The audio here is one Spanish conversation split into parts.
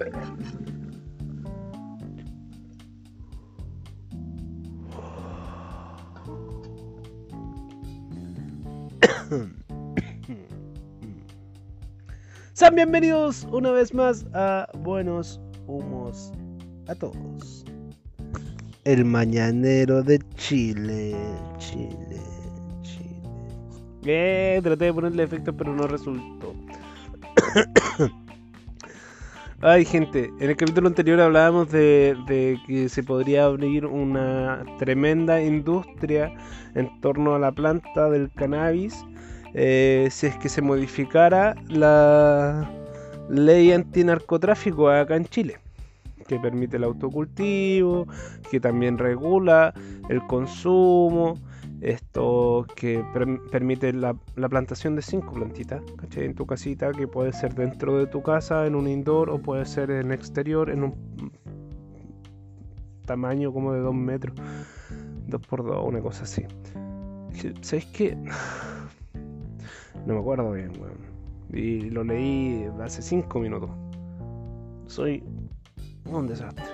Sean bienvenidos una vez más a Buenos Humos a todos. El mañanero de Chile, Chile, Chile. Eh, traté de ponerle efecto pero no resultó. Ay, gente, en el capítulo anterior hablábamos de, que se podría abrir una tremenda industria en torno a la planta del cannabis eh, si es que se modificara la ley antinarcotráfico acá en Chile, que permite el autocultivo, que también regula el consumo, esto que permite la, plantación de cinco plantitas en tu casita, que puede ser dentro de tu casa, en un indoor, o puede ser en exterior, en un tamaño como de 2 metros, 2 por 2, una cosa así. ¿Sabéis qué? No me acuerdo bien, weón. Y lo leí hace 5 minutos. Soy un desastre.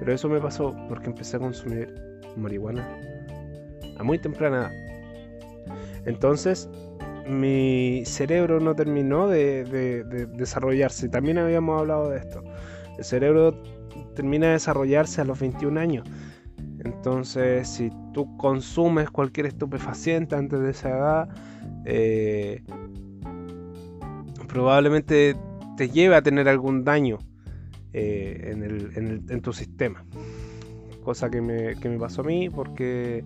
Pero eso me pasó porque empecé a consumir marihuana a muy temprana edad. Entonces, mi cerebro no terminó de, de, desarrollarse. También habíamos hablado de esto. El cerebro termina de desarrollarse a los 21 años. Entonces, si tú consumes cualquier estupefaciente antes de esa edad, eh, probablemente te lleve a tener algún daño eh, en, tu sistema. Cosa que me, pasó a mí porque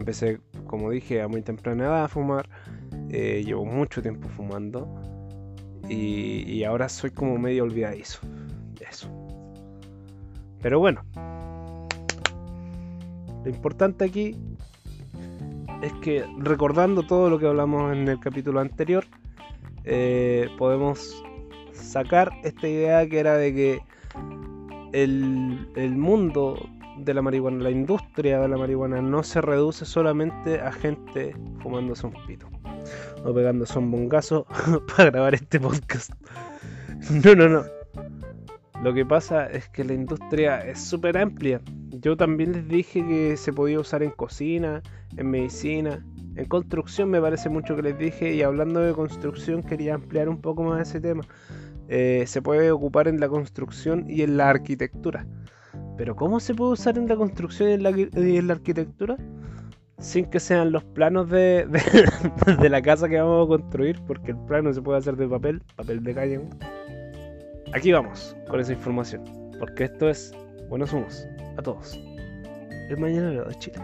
empecé, como dije, a muy temprana edad a fumar. Eh, llevo mucho tiempo fumando. Y, ahora soy como medio olvidadizo. Eso. Pero bueno. Lo importante aquí es que recordando todo lo que hablamos en el capítulo anterior, eh, podemos sacar esta idea que era de que el, mundo de la marihuana, la industria de la marihuana no se reduce solamente a gente fumándose un o pegándose un para grabar este podcast. No, no, no. Lo que pasa es que la industria es súper amplia. Yo también les dije que se podía usar en cocina, en medicina, en construcción me parece mucho que les dije y hablando de construcción quería ampliar un poco más ese tema. Eh, se puede ocupar en la construcción y en la arquitectura. Pero ¿cómo se puede usar en la construcción y en la, arquitectura? Sin que sean los planos de, de, la casa que vamos a construir, porque el plano se puede hacer de papel, papel de calle. Aquí vamos con esa información, porque esto es Buenos Humos a todos. El mañana de Chile.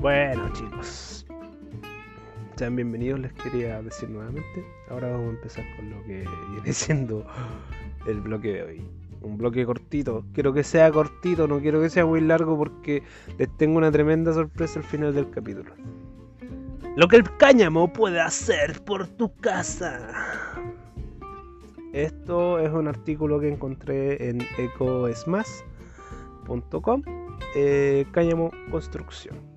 Bueno chicos, sean bienvenidos, les quería decir nuevamente. Ahora vamos a empezar con lo que viene siendo el bloque de hoy un bloque cortito. Quiero que sea cortito, no quiero que sea muy largo porque les tengo una tremenda sorpresa al final del capítulo. Lo que el cáñamo puede hacer por tu casa. Esto es un artículo que encontré en ecosmas.com. Eh, cáñamo construcción.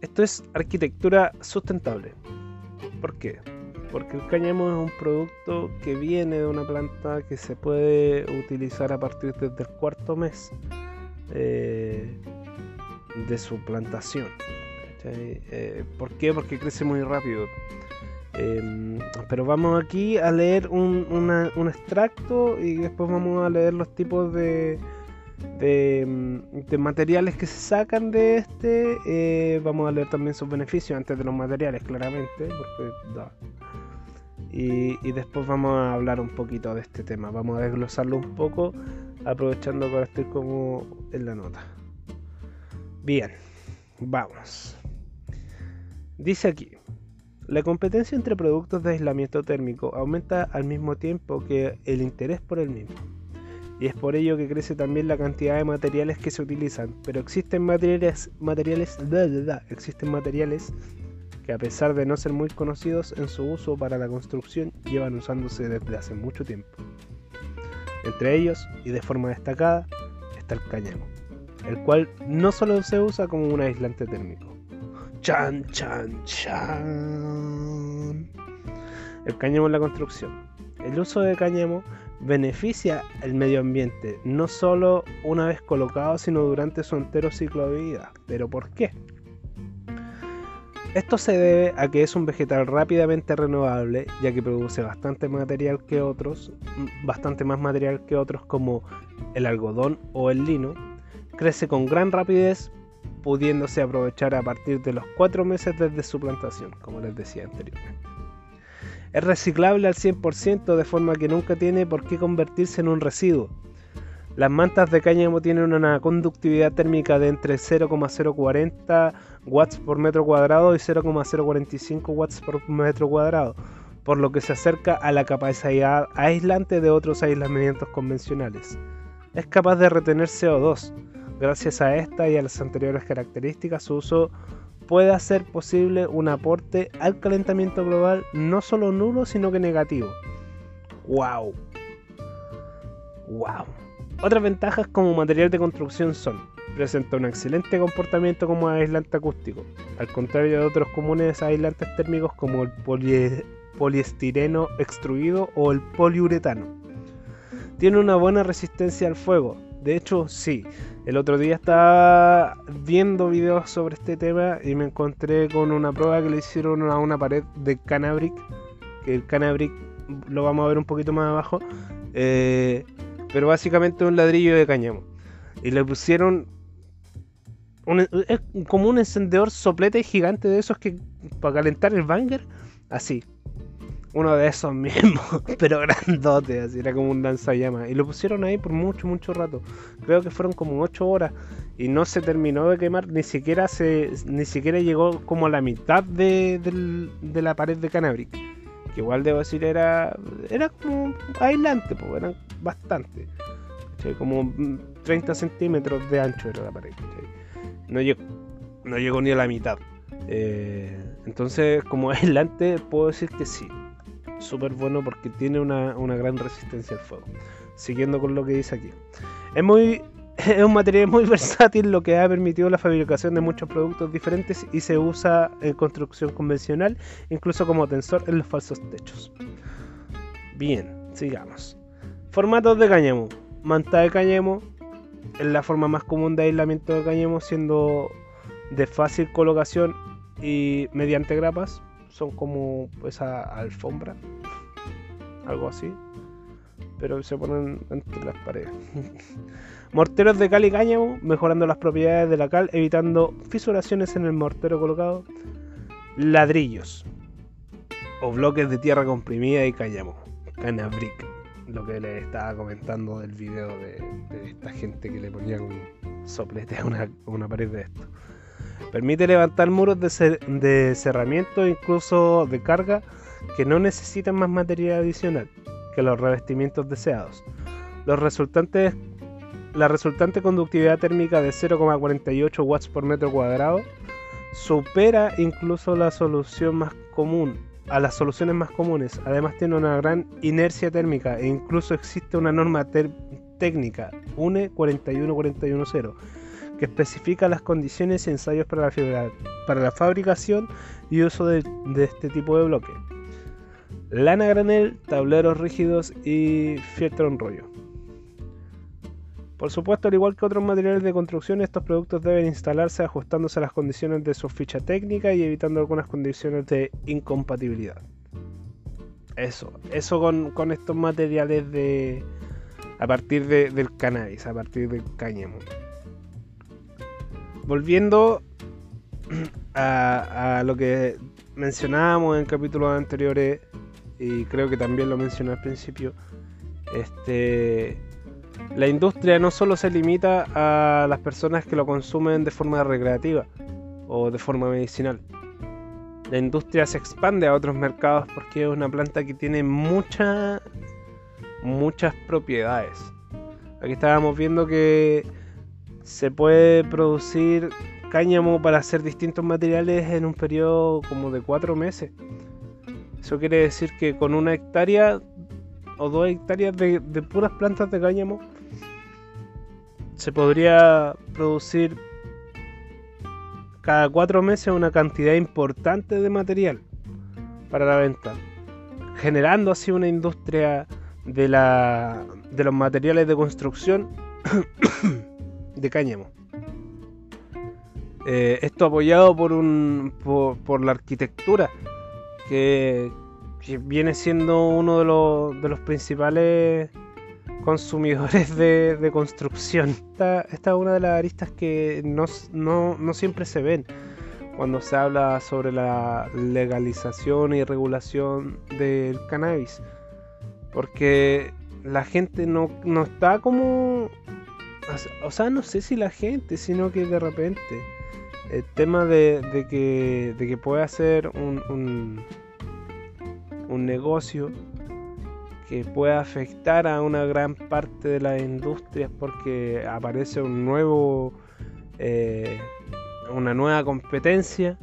Esto es arquitectura sustentable. ¿Por qué? porque el cáñamo es un producto que viene de una planta que se puede utilizar a partir desde el cuarto mes eh, de su plantación. Eh, ¿Por qué? Porque crece muy rápido. Em, pero vamos aquí a leer un, extracto y después vamos a leer los tipos de, de, materiales que se sacan de este. Eh, vamos a leer también sus beneficios antes de los materiales, claramente, porque y, después vamos a hablar un poquito de este tema. Vamos a desglosarlo un poco, aprovechando ahora estoy como en la nota. Bien, vamos. Dice aquí, la competencia entre productos de aislamiento térmico aumenta al mismo tiempo que el interés por el mismo. Y es por ello que crece también la cantidad de materiales que se utilizan. Pero existen materiales, materiales, existen materiales que a pesar de no ser muy conocidos en su uso para la construcción, llevan usándose desde hace mucho tiempo. Entre ellos, y de forma destacada, está el cáñamo, el cual no solo se usa como un aislante térmico. Chan, chan, chan. El cáñamo en la construcción. El uso de cáñamo beneficia el medio ambiente, no solo una vez colocado, sino durante su entero ciclo de vida. ¿Pero por qué? Esto se debe a que es un vegetal rápidamente renovable, ya que produce bastante material que otros, bastante más material que otros como el algodón o el lino, crece con gran rapidez, pudiéndose aprovechar a partir de los 4 meses desde su plantación, como les decía anteriormente. Es reciclable al 100% de forma que nunca tiene por qué convertirse en un residuo, las mantas de cáñamo tienen una conductividad térmica de entre 0,040 watts por metro cuadrado y 0,045 watts por metro cuadrado, por lo que se acerca a la capacidad aislante de otros aislamientos convencionales. Es capaz de retener CO2. Gracias a esta y a las anteriores características, su uso puede hacer posible un aporte al calentamiento global no solo nulo, sino que negativo. ¡Wow! ¡Wow! Otras ventajas como material de construcción son, presenta un excelente comportamiento como aislante acústico, al contrario de otros comunes aislantes térmicos como el poliestireno extruido o el poliuretano. Tiene una buena resistencia al fuego, de hecho sí, el otro día estaba viendo videos sobre este tema y me encontré con una prueba que le hicieron a una pared de Canabric, que el Canabric lo vamos a ver un poquito más abajo. Eh, pero básicamente un ladrillo de cáñamo. Y le pusieron es como un encendedor soplete gigante de esos que para calentar el banger, así. Uno de esos mismos, pero grandote, así era como un lanzallamas. Y lo pusieron ahí por mucho, mucho rato. Creo que fueron como 8 horas. Y no se terminó de quemar, ni siquiera se ni siquiera llegó como a la mitad de, de la pared de Canabric que igual debo decir era era como aislante, pues eran bastante, como 30 centímetros de ancho era la pared, no llegó, no llegó ni a la mitad. Eh, entonces, como aislante, puedo decir que sí, súper bueno porque tiene una, una gran resistencia al fuego. Siguiendo con lo que dice aquí. Es muy es un material muy versátil lo que ha permitido la fabricación de muchos productos diferentes y se usa en construcción convencional, incluso como tensor en los falsos techos. Bien, sigamos. Formatos de cáñamo. Manta de cáñamo es la forma más común de aislamiento de cáñamo, siendo de fácil colocación y mediante grapas. Son como esa alfombra, algo así pero se ponen entre las paredes. Morteros de cal y cáñamo, mejorando las propiedades de la cal, evitando fisuraciones en el mortero colocado. Ladrillos o bloques de tierra comprimida y cáñamo. Canabric, lo que les estaba comentando del video de, esta gente que le ponían un soplete a una, pared de esto. Permite levantar muros de, de cerramiento, incluso de carga, que no necesitan más material adicional que los revestimientos deseados. Los resultantes, la resultante conductividad térmica de 0,48 watts por metro cuadrado supera incluso más común a las soluciones más comunes. Además tiene una gran inercia térmica e incluso existe una norma técnica UNE 41410 que especifica las condiciones y ensayos para la, para la fabricación y uso de, de este tipo de bloque lana granel, tableros rígidos y fieltro en rollo. Por supuesto, al igual que otros materiales de construcción, estos productos deben instalarse ajustándose a las condiciones de su ficha técnica y evitando algunas condiciones de incompatibilidad. Eso, eso con, estos materiales de. a partir del cannabis, a partir del cáñamo. Volviendo a, lo que mencionábamos en capítulos anteriores y creo que también lo mencioné al principio, este, la industria no solo se limita a las personas que lo consumen de forma recreativa o de forma medicinal. La industria se expande a otros mercados porque es una planta que tiene muchas muchas propiedades. Aquí estábamos viendo que se puede producir cáñamo para hacer distintos materiales en un periodo como de cuatro meses. Eso quiere decir que con una hectárea o dos hectáreas de, de puras plantas de cáñamo, se podría producir cada cuatro meses una cantidad importante de material para la venta, generando así una industria de, la, de los materiales de construcción de cáñamo. Eh, esto apoyado por, un, por, la arquitectura, que, viene siendo uno de los, de los principales consumidores de, construcción. Esta, esta, es una de las aristas que no, siempre se ven cuando se habla sobre la legalización y regulación del cannabis. Porque la gente no, está como... O sea, no sé si la gente, sino que de repente el tema de, que, de pueda ser un negocio que pueda afectar a una gran parte de las industrias porque aparece un nuevo eh, una nueva competencia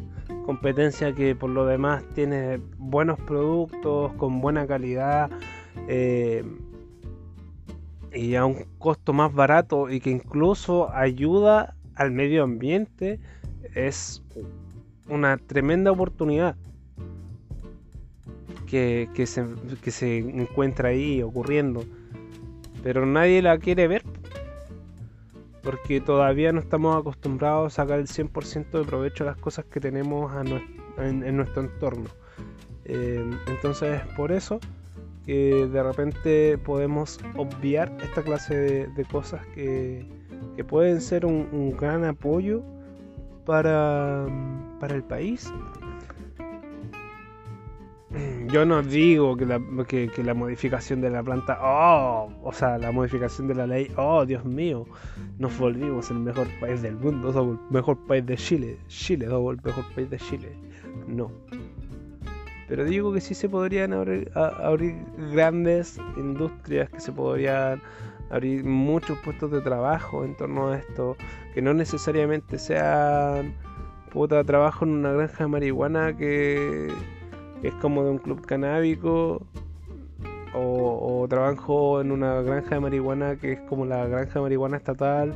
competencia que por lo demás tiene buenos productos con buena calidad eh, y a un costo más barato y que incluso ayuda al medio ambiente es una tremenda oportunidad que, se, que se encuentra ahí ocurriendo. Pero nadie la quiere ver. Porque todavía no estamos acostumbrados a sacar el 100% de provecho a las cosas que tenemos en, nuestro entorno. Eh, entonces es por eso que de repente podemos obviar esta clase de, cosas que, que, pueden ser un, gran apoyo para, para el país yo no digo que la, que, la, modificación de la planta, oh, o sea, la modificación de la ley, oh, Dios mío, nos volvimos el mejor país del mundo, somos el mejor país de Chile, Chile, somos el mejor país de Chile. No. Pero digo que sí se podrían abrir, grandes industrias, que se podrían abrir muchos puestos de trabajo en torno a esto, que no necesariamente sean puta trabajo en una granja de marihuana que es como de un club canábico o, trabajo en una granja de marihuana que es como la granja de marihuana estatal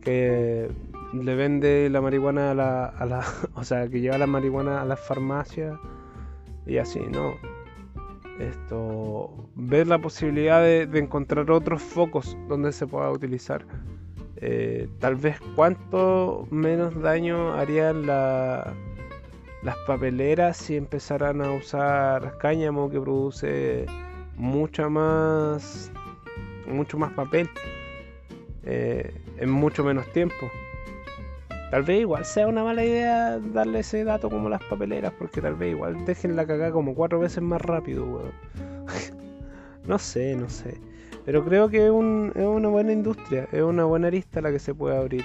que le vende la marihuana a la, a la o sea que lleva la marihuana a las farmacias y así no esto ver la posibilidad de, encontrar otros focos donde se pueda utilizar. Eh, tal vez cuánto menos daño haría la las papeleras si empezarán a usar cáñamo que produce mucha más mucho más papel eh, en mucho menos tiempo tal vez igual sea una mala idea darle ese dato como las papeleras porque tal vez igual dejen la cagada como cuatro veces más rápido no sé no sé. Pero creo que es, es una buena industria es una buena arista la que se puede abrir.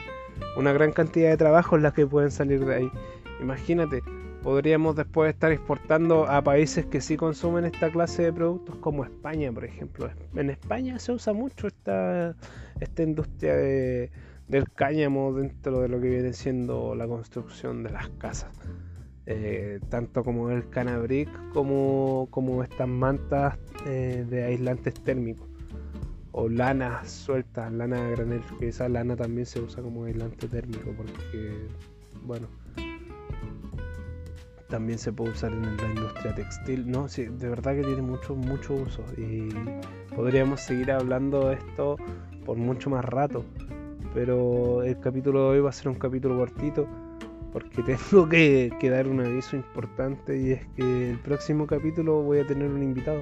Una gran cantidad de trabajos las que pueden salir de ahí. Imagínate podríamos después estar exportando a países que sí consumen esta clase de productos como España, por ejemplo. En España se usa mucho esta, esta industria del cáñamo dentro de lo que viene siendo la construcción de las casas. Eh, tanto como el canabric como, como estas mantas eh, de aislantes térmicos o lana sueltas, lana de granel, que esa lana también se usa como aislante térmico porque, bueno, también se puede usar en la industria textil. No, sí, de verdad que tiene mucho, mucho uso. Y podríamos seguir hablando de esto por mucho más rato. Pero el capítulo de hoy va a ser un capítulo cortito. Porque tengo que, dar un aviso importante. Y es que el próximo capítulo voy a tener un invitado.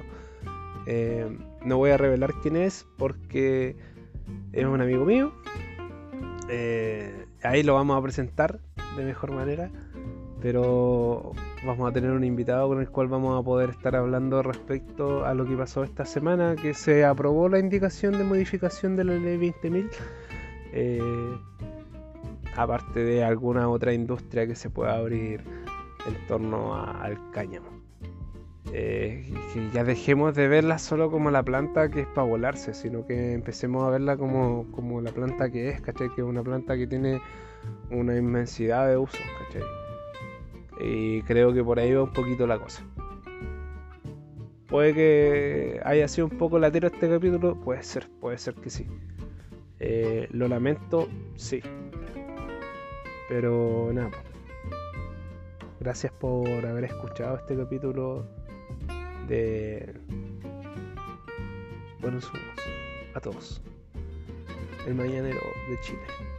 Eh, no voy a revelar quién es porque es un amigo mío. Eh, ahí lo vamos a presentar de mejor manera pero vamos a tener un invitado con el cual vamos a poder estar hablando respecto a lo que pasó esta semana, que se aprobó la indicación de modificación de la ley 20.000, eh, aparte de alguna otra industria que se pueda abrir en torno al cáñamo. Eh, que ya dejemos de verla solo como la planta que es para volarse, sino que empecemos a verla como, como la planta que es, ¿cachai? Que es una planta que tiene una inmensidad de usos, ¿cachai? Y creo que por ahí va un poquito la cosa. Puede que haya sido un poco latero este capítulo, puede ser, puede ser que sí. Eh, lo lamento, sí. Pero nada. Gracias por haber escuchado este capítulo de Buenos Humos. A todos. El Mañanero de Chile.